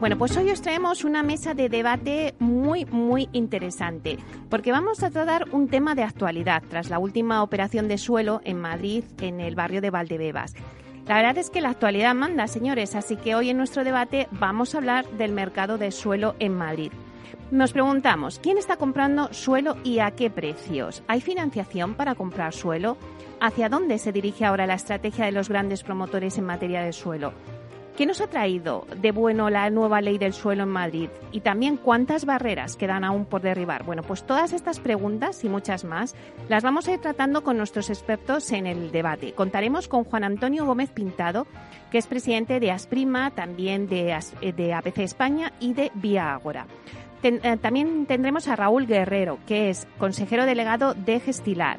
Bueno, pues hoy os traemos una mesa de debate muy, muy interesante, porque vamos a tratar un tema de actualidad tras la última operación de suelo en Madrid, en el barrio de Valdebebas. La verdad es que la actualidad manda, señores, así que hoy en nuestro debate vamos a hablar del mercado de suelo en Madrid. Nos preguntamos, ¿quién está comprando suelo y a qué precios? ¿Hay financiación para comprar suelo? ¿Hacia dónde se dirige ahora la estrategia de los grandes promotores en materia de suelo? ¿Qué nos ha traído de bueno la nueva ley del suelo en Madrid? Y también cuántas barreras quedan aún por derribar. Bueno, pues todas estas preguntas y muchas más las vamos a ir tratando con nuestros expertos en el debate. Contaremos con Juan Antonio Gómez Pintado, que es presidente de Asprima, también de, de APC España y de Vía Agora. Eh, también tendremos a Raúl Guerrero, que es consejero delegado de Gestilar.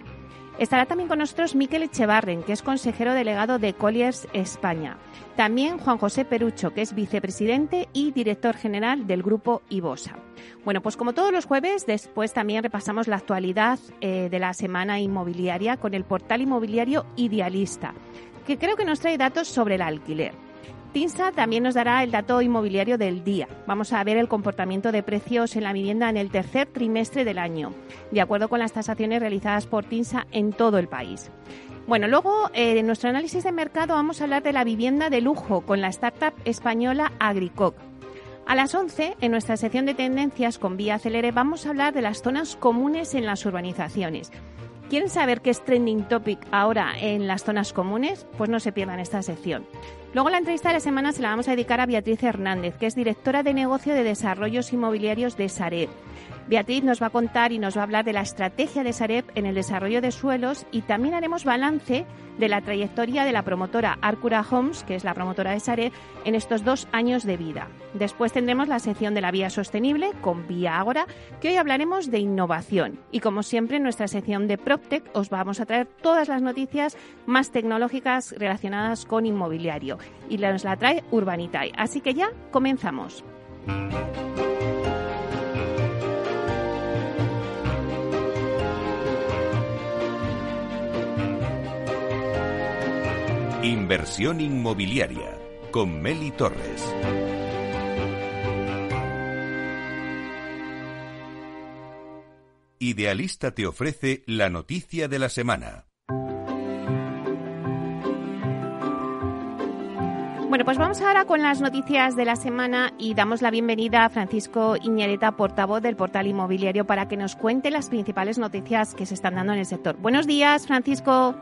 Estará también con nosotros Miquel Echevarren, que es consejero delegado de Colliers España. También Juan José Perucho, que es vicepresidente y director general del grupo IBOSA. Bueno, pues como todos los jueves, después también repasamos la actualidad eh, de la semana inmobiliaria con el portal inmobiliario Idealista, que creo que nos trae datos sobre el alquiler. TINSA también nos dará el dato inmobiliario del día. Vamos a ver el comportamiento de precios en la vivienda en el tercer trimestre del año, de acuerdo con las tasaciones realizadas por TINSA en todo el país. Bueno, luego eh, en nuestro análisis de mercado vamos a hablar de la vivienda de lujo con la startup española Agricoc. A las 11, en nuestra sección de tendencias con Vía Acelere, vamos a hablar de las zonas comunes en las urbanizaciones. ¿Quieren saber qué es trending topic ahora en las zonas comunes? Pues no se pierdan esta sección. Luego la entrevista de la semana se la vamos a dedicar a Beatriz Hernández, que es directora de negocio de desarrollos inmobiliarios de Sareb. Beatriz nos va a contar y nos va a hablar de la estrategia de Sareb en el desarrollo de suelos y también haremos balance de la trayectoria de la promotora Arcura Homes, que es la promotora de Sareb, en estos dos años de vida. Después tendremos la sección de la vía sostenible con Vía Ágora, que hoy hablaremos de innovación. Y como siempre, en nuestra sección de PropTech os vamos a traer todas las noticias más tecnológicas relacionadas con inmobiliario. Y nos la trae Urbanitay. Así que ya comenzamos. Inversión inmobiliaria con Meli Torres. Idealista te ofrece la noticia de la semana. Bueno, pues vamos ahora con las noticias de la semana y damos la bienvenida a Francisco Iñereta, portavoz del portal inmobiliario, para que nos cuente las principales noticias que se están dando en el sector. Buenos días, Francisco.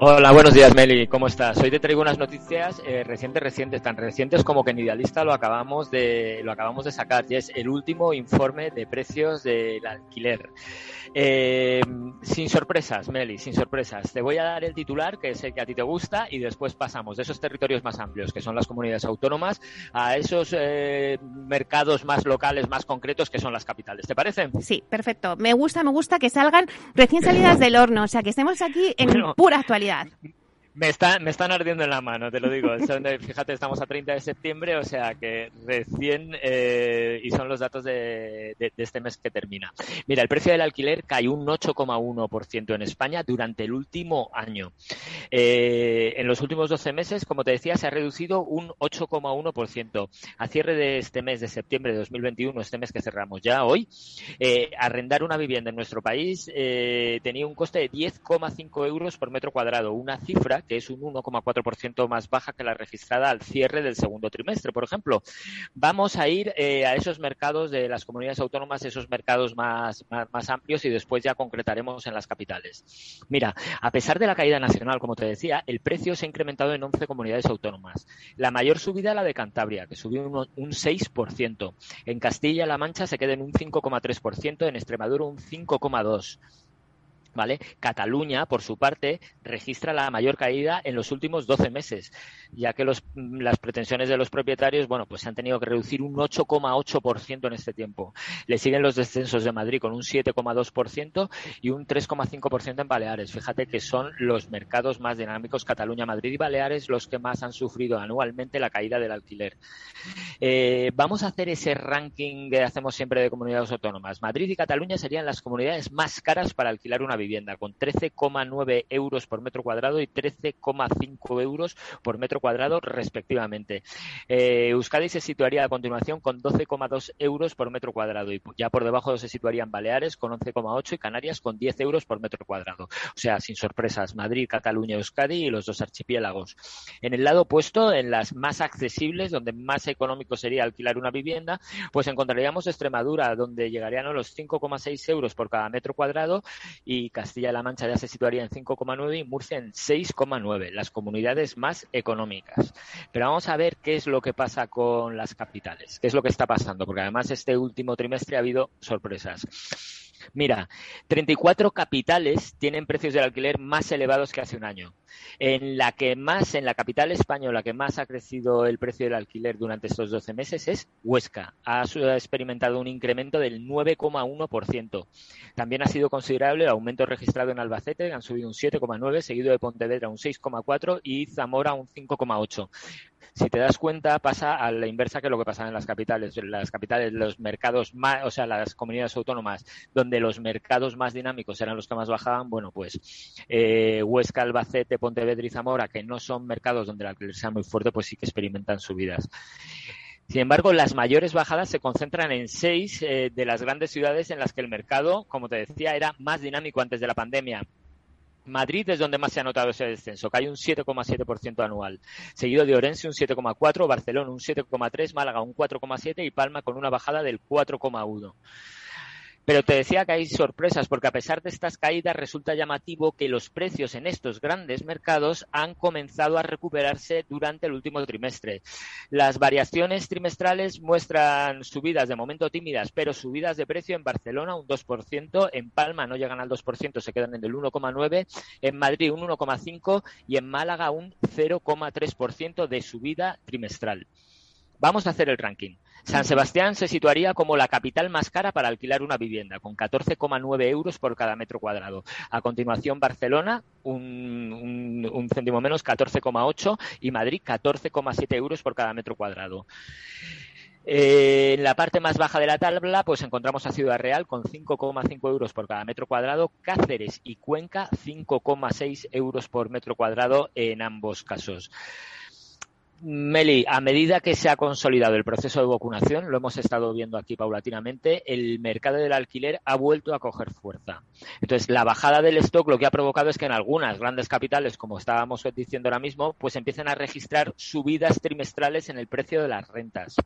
Hola, buenos días, Meli. ¿Cómo estás? Hoy te traigo unas noticias eh, recientes, recientes, tan recientes como que en Idealista lo acabamos de lo acabamos de sacar. Y es el último informe de precios del alquiler. Eh, sin sorpresas, Meli, sin sorpresas. Te voy a dar el titular, que sé que a ti te gusta, y después pasamos de esos territorios más amplios, que son las comunidades autónomas, a esos eh, mercados más locales, más concretos, que son las capitales. ¿Te parece? Sí, perfecto. Me gusta, me gusta que salgan recién salidas del horno, o sea, que estemos aquí en pura actualidad. realidad. Me, está, me están ardiendo en la mano, te lo digo. Fíjate, estamos a 30 de septiembre, o sea que recién, eh, y son los datos de, este mes que termina. Mira, el precio del alquiler cayó un 8,1% en España durante el último año. Eh, en los últimos 12 meses, como te decía, se ha reducido un 8,1%. A cierre de este mes de septiembre de 2021, este mes que cerramos ya hoy, eh, arrendar una vivienda en nuestro país tenía un coste de 10,5 euros por metro cuadrado, una cifra que es un 1,4% más baja que la registrada al cierre del segundo trimestre, por ejemplo. Vamos a ir eh, a esos mercados de las comunidades autónomas, esos mercados más, más, amplios y después ya concretaremos en las capitales. Mira, a pesar de la caída nacional, como te decía, el precio se ha incrementado en 11 comunidades autónomas. La mayor subida la de Cantabria, que subió un, un 6%. En Castilla-La Mancha se queda en un 5,3%, en Extremadura un 5,2%. ¿Vale? Cataluña, por su parte, registra la mayor caída en los últimos 12 meses, ya que los, las pretensiones de los propietarios, bueno, pues se han tenido que reducir un 8,8% en este tiempo. Le siguen los descensos de Madrid con un 7,2% y un 3,5% en Baleares. Fíjate que son los mercados más dinámicos, Cataluña, Madrid y Baleares, los que más han sufrido anualmente la caída del alquiler. Eh, vamos a hacer ese ranking que hacemos siempre de comunidades autónomas. Madrid y Cataluña serían las comunidades más caras para alquilar una vivienda, con 13,9 euros por metro cuadrado y 13,5 euros por metro cuadrado respectivamente. Eh, Euskadi se situaría a continuación con 12,2 euros por metro cuadrado y ya por debajo se situarían Baleares con 11,8 y Canarias con 10 euros por metro cuadrado. O sea, sin sorpresas, Madrid, Cataluña, Euskadi y los dos archipiélagos. En el lado opuesto, en las más accesibles, donde más económico sería alquilar una vivienda, pues encontraríamos Extremadura, donde llegarían a los 5,6 euros por cada metro cuadrado y Castilla-La Mancha ya se situaría en 5,9 y Murcia en 6,9, las comunidades más económicas. Pero vamos a ver qué es lo que pasa con las capitales, qué es lo que está pasando, porque además este último trimestre ha habido sorpresas. Mira, 34 capitales tienen precios del alquiler más elevados que hace un año. En la que más, en la capital española que más ha crecido el precio del alquiler durante estos 12 meses es Huesca. Ha experimentado un incremento del 9,1%. También ha sido considerable el aumento registrado en Albacete, han subido un 7,9, seguido de Pontevedra un 6,4 y Zamora un 5,8 si te das cuenta, pasa a la inversa que lo que pasaba en las capitales. Las capitales, los mercados más, o sea, las comunidades autónomas, donde los mercados más dinámicos eran los que más bajaban, bueno, pues eh, Huesca, Albacete, Pontevedra y Zamora, que no son mercados donde la alquiler sea muy fuerte, pues sí que experimentan subidas. Sin embargo, las mayores bajadas se concentran en seis eh, de las grandes ciudades en las que el mercado, como te decía, era más dinámico antes de la pandemia. Madrid es donde más se ha notado ese descenso, hay un 7,7% anual, seguido de Orense un 7,4%, Barcelona un 7,3%, Málaga un 4,7% y Palma con una bajada del 4,1%. Pero te decía que hay sorpresas porque a pesar de estas caídas resulta llamativo que los precios en estos grandes mercados han comenzado a recuperarse durante el último trimestre. Las variaciones trimestrales muestran subidas de momento tímidas, pero subidas de precio en Barcelona un 2%, en Palma no llegan al 2%, se quedan en el 1,9%, en Madrid un 1,5% y en Málaga un 0,3% de subida trimestral. Vamos a hacer el ranking. San Sebastián se situaría como la capital más cara para alquilar una vivienda, con 14,9 euros por cada metro cuadrado. A continuación, Barcelona, un, céntimo menos, 14,8 y Madrid, 14,7 euros por cada metro cuadrado. Eh, en la parte más baja de la tabla, pues encontramos a Ciudad Real con 5,5 euros por cada metro cuadrado, Cáceres y Cuenca 5,6 euros por metro cuadrado en ambos casos. Meli, a medida que se ha consolidado el proceso de vacunación, lo hemos estado viendo aquí paulatinamente, el mercado del alquiler ha vuelto a coger fuerza. Entonces, la bajada del stock lo que ha provocado es que en algunas grandes capitales, como estábamos diciendo ahora mismo, pues empiezan a registrar subidas trimestrales en el precio de las rentas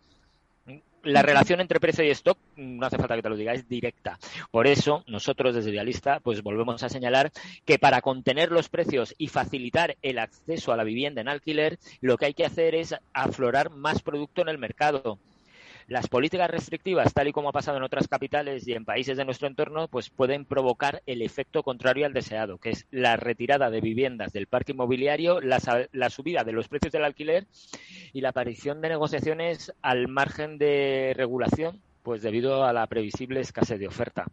la relación entre precio y stock, no hace falta que te lo diga, es directa. Por eso, nosotros desde Idealista, pues volvemos a señalar que para contener los precios y facilitar el acceso a la vivienda en alquiler, lo que hay que hacer es aflorar más producto en el mercado. Las políticas restrictivas, tal y como ha pasado en otras capitales y en países de nuestro entorno, pues pueden provocar el efecto contrario al deseado, que es la retirada de viviendas del parque inmobiliario, la, subida de los precios del alquiler y la aparición de negociaciones al margen de regulación, pues debido a la previsible escasez de oferta.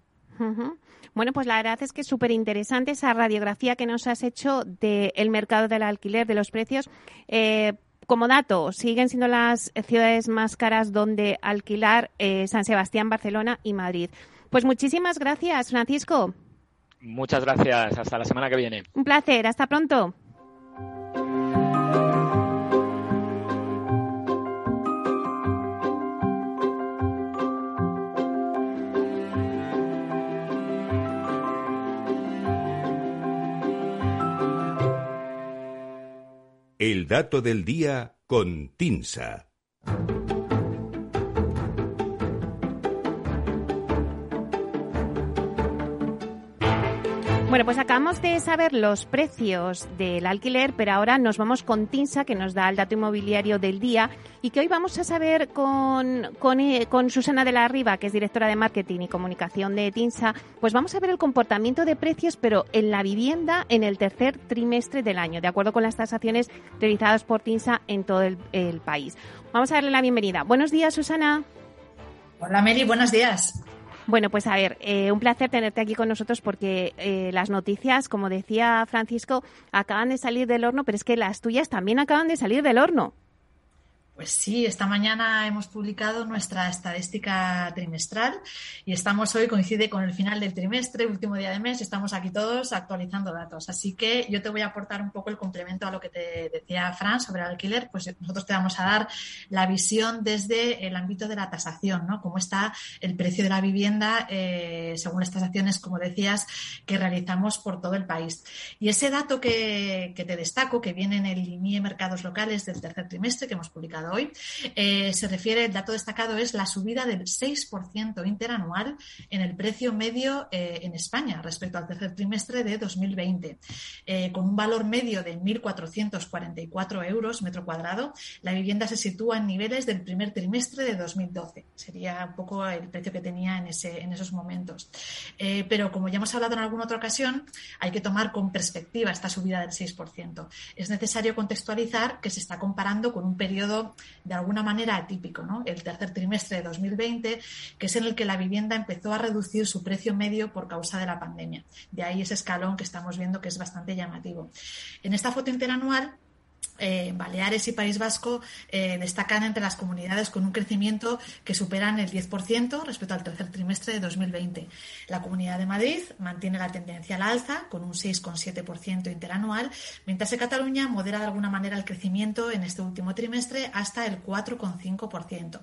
Bueno, pues la verdad es que es súper interesante esa radiografía que nos has hecho del mercado del alquiler, de los precios. Eh, como dato, siguen siendo las ciudades más caras donde alquilar eh, San Sebastián, Barcelona y Madrid. Pues muchísimas gracias, Francisco. Muchas gracias. Hasta la semana que viene. Un placer. Hasta pronto. El dato del día con Tinsa. Bueno, pues acabamos de saber los precios del alquiler, pero ahora nos vamos con Tinsa, que nos da el dato inmobiliario del día, y que hoy vamos a saber con, con, eh, con, Susana de la Riva, que es directora de marketing y comunicación de Tinsa, pues vamos a ver el comportamiento de precios, pero en la vivienda en el tercer trimestre del año, de acuerdo con las tasaciones realizadas por Tinsa en todo el, el país. Vamos a darle la bienvenida. Buenos días, Susana. Hola, Mary, buenos días. Bueno, pues a ver, eh, un placer tenerte aquí con nosotros porque eh, las noticias, como decía Francisco, acaban de salir del horno, pero es que las tuyas también acaban de salir del horno. Pues sí, esta mañana hemos publicado nuestra estadística trimestral y estamos hoy, coincide con el final del trimestre, último día de mes, estamos aquí todos actualizando datos. Así que yo te voy a aportar un poco el complemento a lo que te decía Fran sobre el alquiler, pues nosotros te vamos a dar la visión desde el ámbito de la tasación, ¿no? Cómo está el precio de la vivienda eh, según las tasaciones, como decías, que realizamos por todo el país. Y ese dato que, que te destaco, que viene en el INIE Mercados Locales del tercer trimestre que hemos publicado hoy, eh, se refiere, el dato destacado es la subida del 6% interanual en el precio medio eh, en España respecto al tercer trimestre de 2020. Eh, con un valor medio de 1.444 euros metro cuadrado, la vivienda se sitúa en niveles del primer trimestre de 2012. Sería un poco el precio que tenía en, ese, en esos momentos. pero como ya hemos hablado en alguna otra ocasión, hay que tomar con perspectiva esta subida del 6%. Es necesario contextualizar que se está comparando con un periodo de alguna manera atípico, ¿no? El tercer trimestre de 2020, que es en el que la vivienda empezó a reducir su precio medio por causa de la pandemia. De ahí ese escalón que estamos viendo que es bastante llamativo. En esta foto interanual eh, Baleares y País Vasco eh, destacan entre las comunidades con un crecimiento que superan el 10% respecto al tercer trimestre de 2020. La Comunidad de Madrid mantiene la tendencia al alza con un 6,7% interanual, mientras que Cataluña modera de alguna manera el crecimiento en este último trimestre hasta el 4,5%.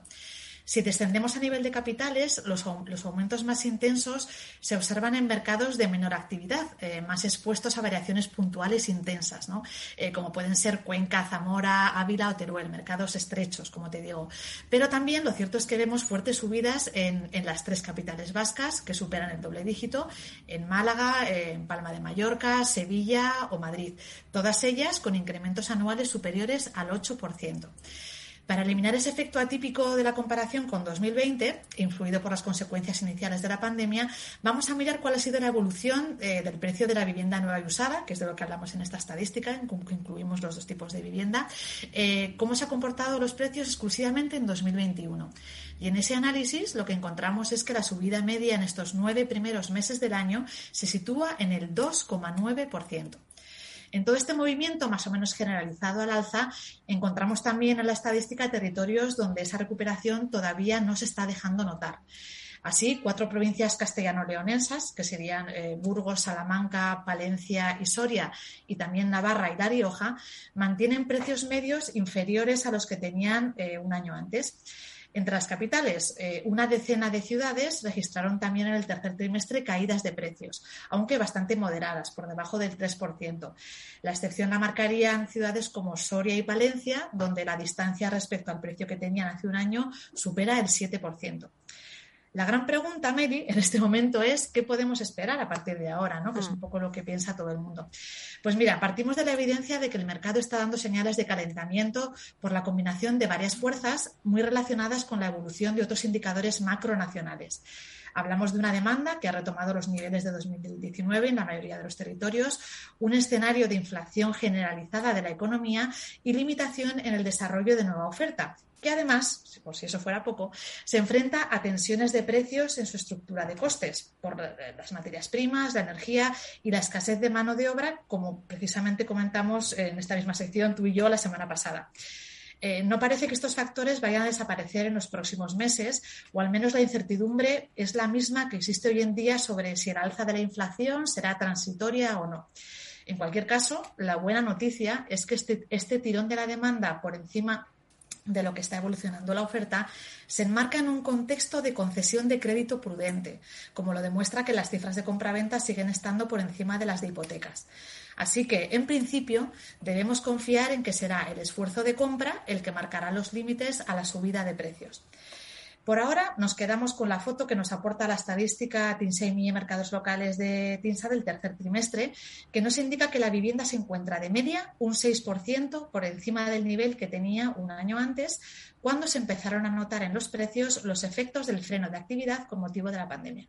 Si descendemos a nivel de capitales, los, aumentos más intensos se observan en mercados de menor actividad, eh, más expuestos a variaciones puntuales intensas, ¿no? Eh, como pueden ser Cuenca, Zamora, Ávila o Teruel, mercados estrechos, como te digo. Pero también lo cierto es que vemos fuertes subidas en, las tres capitales vascas, que superan el doble dígito, en Málaga, en Palma de Mallorca, Sevilla o Madrid, todas ellas con incrementos anuales superiores al 8%. Para eliminar ese efecto atípico de la comparación con 2020, influido por las consecuencias iniciales de la pandemia, vamos a mirar cuál ha sido la evolución eh, del precio de la vivienda nueva y usada, que es de lo que hablamos en esta estadística, en que incluimos los dos tipos de vivienda, eh, cómo se han comportado los precios exclusivamente en 2021. Y en ese análisis lo que encontramos es que la subida media en estos nueve primeros meses del año se sitúa en el 2,9%. En todo este movimiento más o menos generalizado al alza, encontramos también en la estadística territorios donde esa recuperación todavía no se está dejando notar. Así, cuatro provincias castellano-leonesas, que serían eh, Burgos, Salamanca, Palencia y Soria, y también Navarra y La Rioja, mantienen precios medios inferiores a los que tenían eh, un año antes. Entre las capitales, eh, una decena de ciudades registraron también en el tercer trimestre caídas de precios, aunque bastante moderadas, por debajo del 3%. La excepción la marcarían ciudades como Soria y Palencia, donde la distancia respecto al precio que tenían hace un año supera el 7%. La gran pregunta, Mary, en este momento es qué podemos esperar a partir de ahora, ¿no? que es un mm. poco lo que piensa todo el mundo. Pues mira, partimos de la evidencia de que el mercado está dando señales de calentamiento por la combinación de varias fuerzas muy relacionadas con la evolución de otros indicadores macronacionales. Hablamos de una demanda que ha retomado los niveles de 2019 en la mayoría de los territorios, un escenario de inflación generalizada de la economía y limitación en el desarrollo de nueva oferta, que además, por si eso fuera poco, se enfrenta a tensiones de precios en su estructura de costes por las materias primas, la energía y la escasez de mano de obra, como precisamente comentamos en esta misma sección tú y yo la semana pasada. Eh, no parece que estos factores vayan a desaparecer en los próximos meses, o al menos la incertidumbre es la misma que existe hoy en día sobre si el alza de la inflación será transitoria o no. En cualquier caso, la buena noticia es que este, este tirón de la demanda por encima de lo que está evolucionando la oferta, se enmarca en un contexto de concesión de crédito prudente, como lo demuestra que las cifras de compraventa siguen estando por encima de las de hipotecas. Así que, en principio, debemos confiar en que será el esfuerzo de compra el que marcará los límites a la subida de precios. Por ahora nos quedamos con la foto que nos aporta la estadística TINSEMI Mercados Locales de TINSA del tercer trimestre, que nos indica que la vivienda se encuentra de media un 6% por encima del nivel que tenía un año antes, cuando se empezaron a notar en los precios los efectos del freno de actividad con motivo de la pandemia.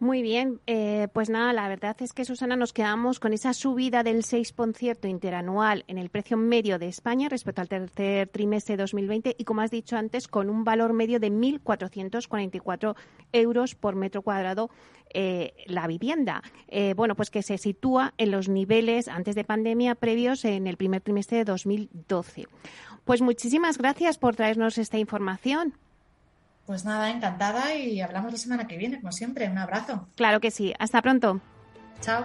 Muy bien, eh, pues nada, la verdad es que Susana nos quedamos con esa subida del 6% interanual en el precio medio de España respecto al tercer trimestre de 2020 y como has dicho antes, con un valor medio de 1.444 euros por metro cuadrado eh, la vivienda. Eh, bueno, pues que se sitúa en los niveles antes de pandemia previos en el primer trimestre de 2012. Pues muchísimas gracias por traernos esta información. Pues nada, encantada y hablamos la semana que viene, como siempre. Un abrazo. Claro que sí. Hasta pronto. Chao.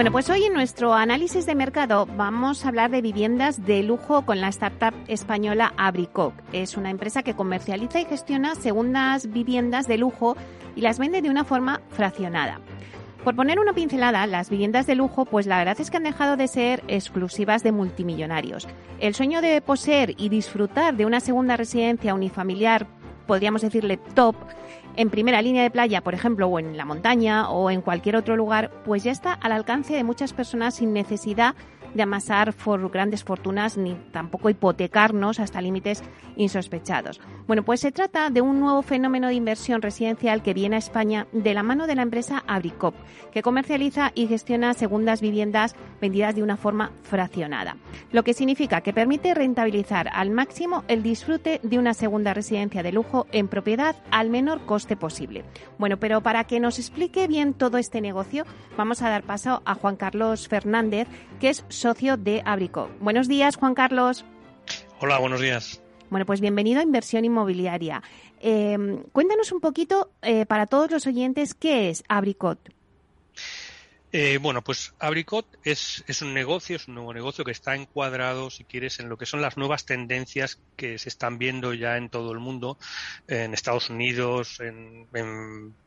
Bueno, pues hoy en nuestro análisis de mercado vamos a hablar de viviendas de lujo con la startup española Abricoc. Es una empresa que comercializa y gestiona segundas viviendas de lujo y las vende de una forma fraccionada. Por poner una pincelada, las viviendas de lujo, pues la verdad es que han dejado de ser exclusivas de multimillonarios. El sueño de poseer y disfrutar de una segunda residencia unifamiliar, podríamos decirle top, en primera línea de playa, por ejemplo, o en la montaña o en cualquier otro lugar, pues ya está al alcance de muchas personas sin necesidad de amasar grandes fortunas ni tampoco hipotecarnos hasta límites insospechados. Bueno, pues se trata de un nuevo fenómeno de inversión residencial que viene a España de la mano de la empresa Abricop, que comercializa y gestiona segundas viviendas vendidas de una forma fraccionada, lo que significa que permite rentabilizar al máximo el disfrute de una segunda residencia de lujo en propiedad al menor coste posible. Bueno, pero para que nos explique bien todo este negocio, vamos a dar paso a Juan Carlos Fernández, que es socio de Abrico. Buenos días, Juan Carlos. Hola, buenos días. Bueno, pues bienvenido a Inversión Inmobiliaria. Em, cuéntanos un poquito eh, para todos los oyentes qué es Abricot. Eh, bueno, pues Abricot es, es, un negocio, es un nuevo negocio que está encuadrado, si quieres, en lo que son las nuevas tendencias que se están viendo ya en todo el mundo, en Estados Unidos, en,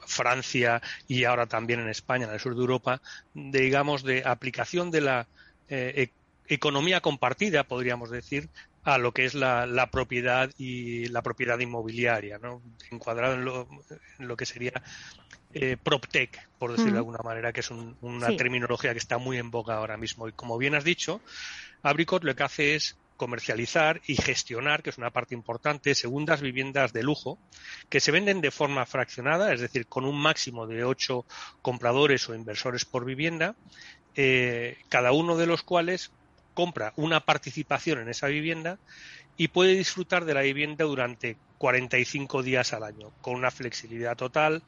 Francia y ahora también en España, en el sur de Europa, digamos, de aplicación de la eh, e-, economía compartida, podríamos decir, a lo que es la, propiedad y la propiedad inmobiliaria, ¿no? encuadrado en lo, que sería eh, PropTech, por decirlo de alguna manera, que es una terminología que está muy en boga ahora mismo. Y como bien has dicho, Abricot lo que hace es comercializar y gestionar, que es una parte importante, segundas viviendas de lujo que se venden de forma fraccionada, es decir, con un máximo de ocho compradores o inversores por vivienda, eh, cada uno de los cuales compra una participación en esa vivienda y puede disfrutar de la vivienda durante 45 días al año, con una flexibilidad total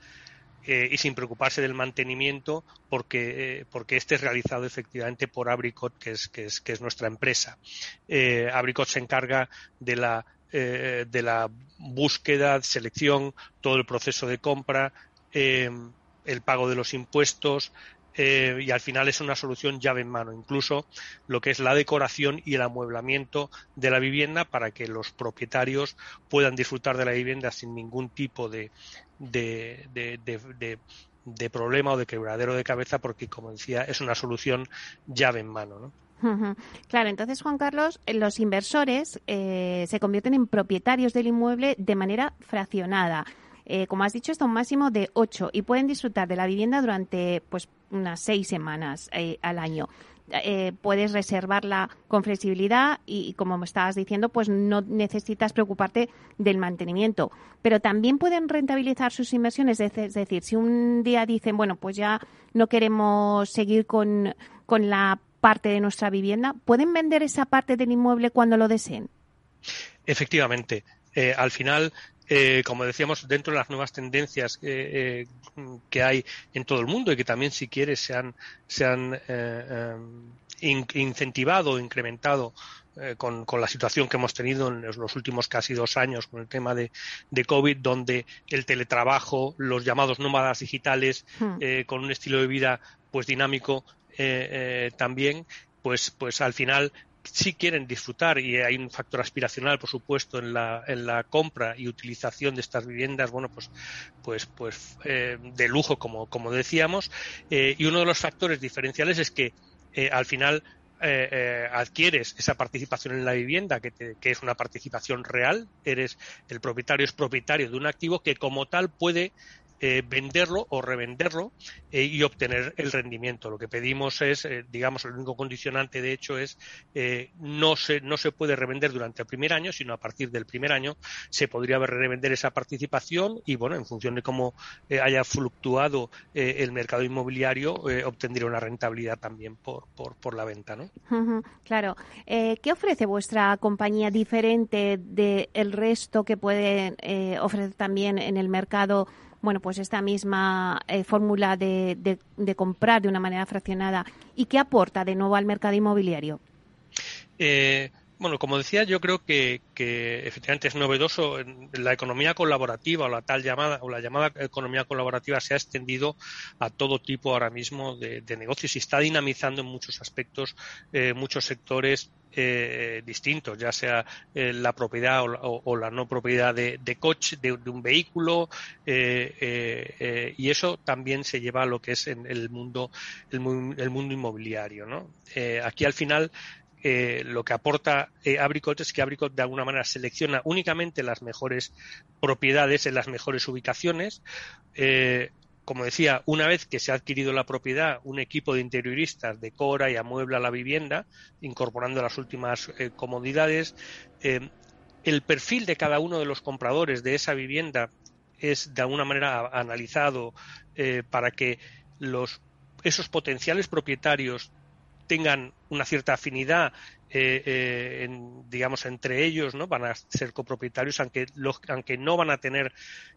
eh, y sin preocuparse del mantenimiento, porque, eh, porque este es realizado efectivamente por Abricot, que es, que es, que es nuestra empresa. Abricot se encarga de la, de la búsqueda, selección, todo el proceso de compra, el pago de los impuestos, eh, y al final es una solución llave en mano, incluso lo que es la decoración y el amueblamiento de la vivienda para que los propietarios puedan disfrutar de la vivienda sin ningún tipo de, de, de, problema o de quebradero de cabeza, porque, como decía, es una solución llave en mano. ¿no? Claro, entonces Juan Carlos, los inversores eh, se convierten en propietarios del inmueble de manera fraccionada. como has dicho, hasta un máximo de ocho y pueden disfrutar de la vivienda durante pues unas seis semanas al año. Eh, puedes reservarla con flexibilidad y, como me estabas diciendo, pues no necesitas preocuparte del mantenimiento. Pero también pueden rentabilizar sus inversiones, es decir, si un día dicen, bueno, pues ya no queremos seguir con, la parte de nuestra vivienda, ¿pueden vender esa parte del inmueble cuando lo deseen? Efectivamente. Eh, al final, eh, como decíamos, dentro de las nuevas tendencias que hay en todo el mundo y que también, si quieres, se han, se han eh, eh, incentivado, incrementado con, la situación que hemos tenido en los últimos casi dos años con el tema de, COVID, donde el teletrabajo, los llamados nómadas digitales, hmm. con un estilo de vida pues dinámico también, pues, pues al final si quieren disfrutar y hay un factor aspiracional, por supuesto, en la, en la compra y utilización de estas viviendas, bueno, pues, pues, pues eh, de lujo, como, como decíamos. Eh, y uno de los factores diferenciales es que eh, al final adquieres esa participación en la vivienda, que, que, es una participación real, eres el propietario es propietario de un activo que como tal puede eh, venderlo o revenderlo eh, y obtener el rendimiento. Lo que pedimos es, eh, digamos, el único condicionante de hecho es no se no se puede revender durante el primer año, sino a partir del primer año se podría revender esa participación y bueno, en función de cómo haya fluctuado el mercado inmobiliario, obtendría una rentabilidad también por, por, la venta, ¿no? claro. ¿Qué ofrece vuestra compañía diferente del resto que puede ofrecer también en el mercado? Bueno, pues esta misma eh, fórmula de, de, comprar de una manera fraccionada y qué aporta de nuevo al mercado inmobiliario? Eh, bueno, como decía, yo creo que, efectivamente es novedoso. La economía colaborativa o la tal llamada o la llamada economía colaborativa se ha extendido a todo tipo ahora mismo de, negocios y está dinamizando en muchos aspectos eh, muchos sectores eh, distintos, ya sea eh, la propiedad o, la no propiedad de, coche, de, un vehículo, y eso también se lleva a lo que es en el mundo, el, mundo inmobiliario. ¿no? aquí al final eh, lo que aporta eh, Abricot es que Abricot de alguna manera selecciona únicamente las mejores propiedades en las mejores ubicaciones. Eh, como decía, una vez que se ha adquirido la propiedad, un equipo de interioristas decora y amuebla la vivienda, incorporando las últimas comodidades. el perfil de cada uno de los compradores de esa vivienda es de alguna manera analizado para que los, esos potenciales propietarios tengan una cierta afinidad eh, eh, digamos entre ellos no van a ser copropietarios aunque aunque no van a tener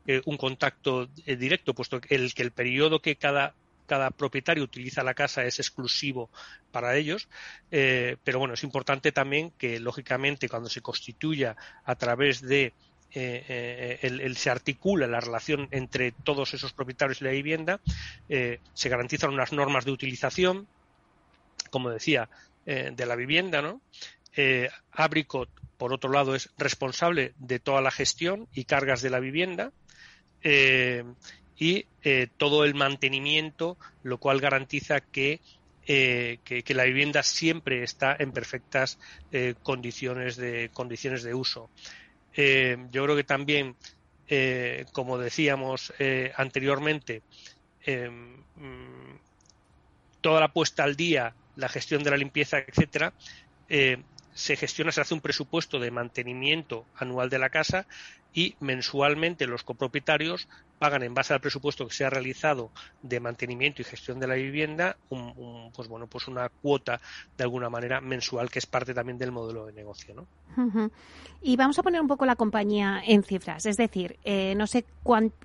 eh, un contacto directo puesto que el que el periodo que cada cada propietario utiliza la casa es exclusivo para ellos, pero bueno, es importante también que, lógicamente, cuando se constituya a través de el, se articula la relación entre todos esos propietarios y la vivienda, se garantizan unas normas de utilización, como decía, eh, de la vivienda, ¿no? Eh, Abricot, por otro lado, es responsable de toda la gestión y cargas de la vivienda eh, y todo el mantenimiento, lo cual garantiza que, que, la vivienda siempre está en perfectas condiciones, de, condiciones de uso. yo creo que también, como decíamos anteriormente, mm, toda la puesta al día la gestión de la limpieza, etcétera, eh, se gestiona, se hace un presupuesto de mantenimiento anual de la casa y mensualmente los copropietarios pagan en base al presupuesto que se ha realizado de mantenimiento y gestión de la vivienda un, pues bueno pues una cuota de alguna manera mensual que es parte también del modelo de negocio ¿no? y vamos a poner un poco la compañía en cifras es decir eh, no sé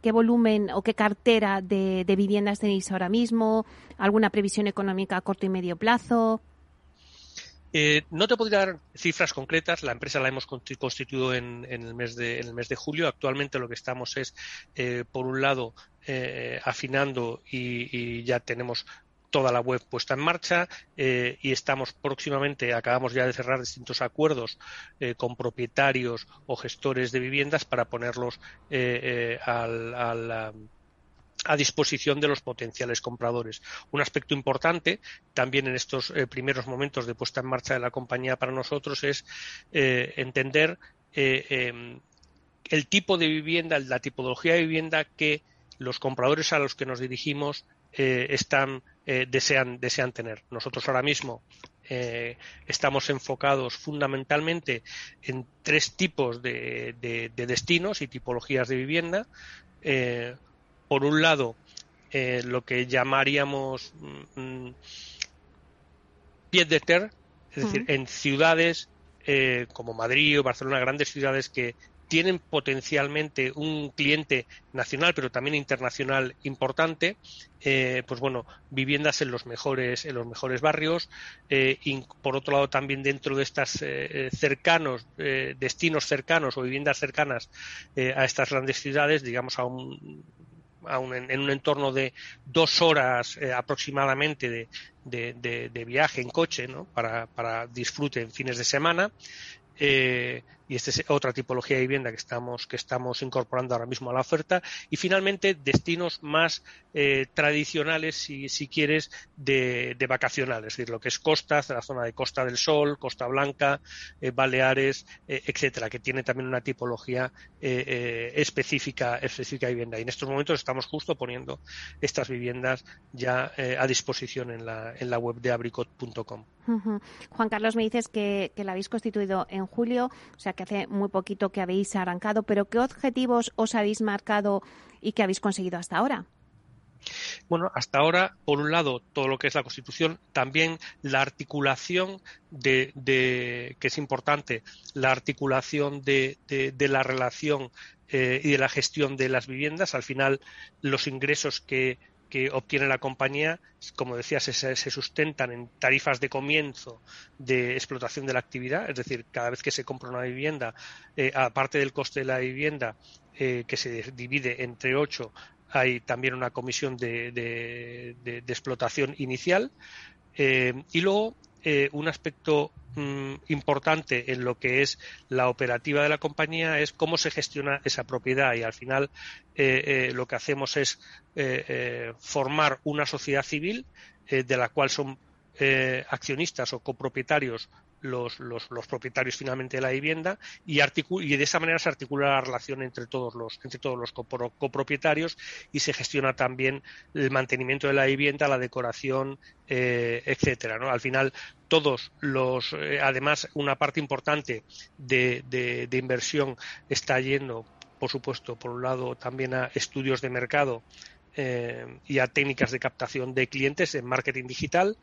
qué volumen o qué cartera de viviendas tenéis ahora mismo alguna previsión económica a corto y medio plazo eh, no te podría dar cifras concretas. La empresa la hemos constituido en, el, mes de, el mes de julio. Actualmente lo que estamos es, eh, por un lado, eh, afinando y, ya tenemos toda la web puesta en marcha y estamos próximamente, acabamos ya de cerrar distintos acuerdos con propietarios o gestores de viviendas para ponerlos al a disposición de los potenciales compradores. Un aspecto importante también en estos eh, primeros momentos de puesta en marcha de la compañía para nosotros es eh, entender eh, em, el tipo de vivienda, la tipología de vivienda que los compradores a los que nos dirigimos están desean desean tener. Nosotros ahora mismo estamos enfocados fundamentalmente en tres tipos de, destinos y tipologías de vivienda. Por un lado, lo que llamaríamos mm, pied de terre, es decir, en ciudades como Madrid o Barcelona, grandes ciudades que tienen potencialmente un cliente nacional pero también internacional importante eh, pues bueno viviendas en los mejores en los mejores barrios eh, y por otro lado también dentro de estas eh, cercanos destinos cercanos o viviendas cercanas a estas grandes ciudades digamos a un, en, un entorno de dos horas aproximadamente de, viaje en coche ¿no? para, para disfrute en fines de semana eh, y esta es otra tipología de vivienda que estamos, que estamos incorporando ahora mismo a la oferta. Y finalmente, destinos más eh, tradicionales, si, quieres, de, de, vacacionales, es decir, lo que es costa, la zona de Costa del Sol, Costa Blanca, eh, Baleares, etcétera, que tiene también una tipología específica, específica de vivienda. Y en estos momentos estamos justo poniendo estas viviendas ya a disposición en la, en la web de abricot.com. Juan Carlos, me dices que, que la habéis constituido en julio, o sea que hace muy poquito que habéis arrancado, pero ¿qué objetivos os habéis marcado y qué habéis conseguido hasta ahora? Bueno, hasta ahora, por un lado, todo lo que es la Constitución, también la articulación de, que es importante, la articulación de, la relación eh, y de la gestión de las viviendas. Al final, los ingresos que, que obtiene la compañía, como decía, se, sustentan en tarifas de comienzo de explotación de la actividad, es decir, cada vez que se compra una vivienda, eh, aparte del coste de la vivienda, eh, que se divide entre ocho, hay también una comisión de, explotación inicial. Eh, y luego eh, un aspecto mm, importante en lo que es la operativa de la compañía es cómo se gestiona esa propiedad. Y al final eh, eh, lo que hacemos es formar una sociedad civil de la cual son accionistas o copropietarios los, los, los, propietarios finalmente de la vivienda y, y de esa manera se articula la relación entre todos los, entre todos los copropietarios y se gestiona también el mantenimiento de la vivienda, la decoración, eh, etcétera. ¿no? Al final, todos los, eh, además, una parte importante de, de, inversión está yendo, por supuesto, por un lado también a estudios de mercado eh, y a técnicas de captación de clientes en marketing digital,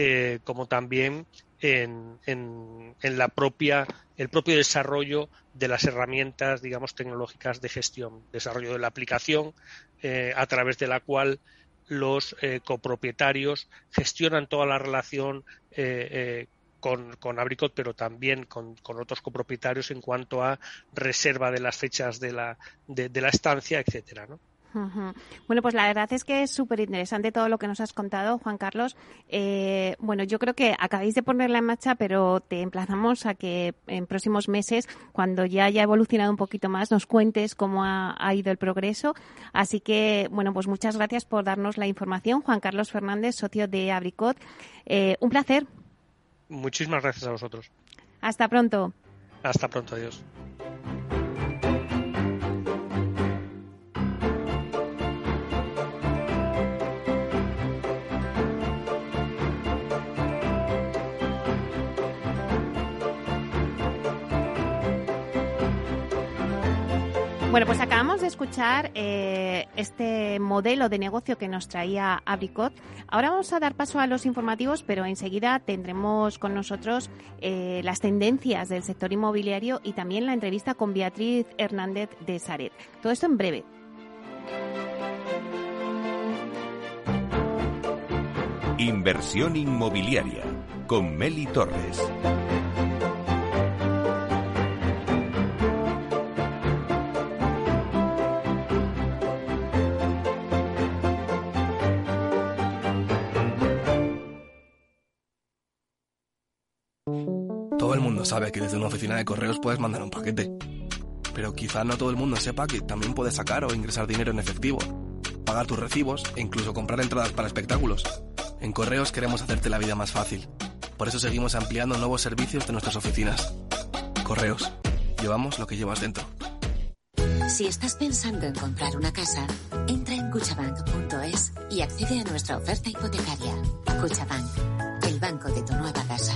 eh, como también en, en, la propia, el propio desarrollo de las herramientas, digamos, tecnológicas de gestión, desarrollo de la aplicación eh, a través de la cual los eh, copropietarios gestionan toda la relación con, con, Abricot, pero también con, con, otros copropietarios en cuanto a reserva de las fechas de la, de, de la estancia, etcétera, ¿no? Bueno, pues la verdad es que es súper interesante todo lo que nos has contado, Juan Carlos. Eh, bueno, yo creo que acabáis de ponerla en marcha, pero te emplazamos a que en próximos meses, cuando ya haya evolucionado un poquito más, nos cuentes cómo ha, ido el progreso. Así que, bueno, pues muchas gracias por darnos la información. Juan Carlos Fernández, socio de Abricot. Eh, un placer. Muchísimas gracias a vosotros. Hasta pronto. Hasta pronto, adiós. Bueno, pues acabamos de escuchar eh, este modelo de negocio que nos traía Abricot. Ahora vamos a dar paso a los informativos, pero enseguida tendremos con nosotros eh, las tendencias del sector inmobiliario y también la entrevista con Beatriz Hernández de Saret. Todo esto en breve. Inversión inmobiliaria con Meli Torres. Sabe que desde una oficina de correos puedes mandar un paquete. Pero quizá no todo el mundo sepa que también puedes sacar o ingresar dinero en efectivo, pagar tus recibos e incluso comprar entradas para espectáculos. En Correos queremos hacerte la vida más fácil. Por eso seguimos ampliando nuevos servicios de nuestras oficinas. Correos. Llevamos lo que llevas dentro. Si estás pensando en comprar una casa, entra en cuchabank.es y accede a nuestra oferta hipotecaria. Cuchabank, el banco de tu nueva casa.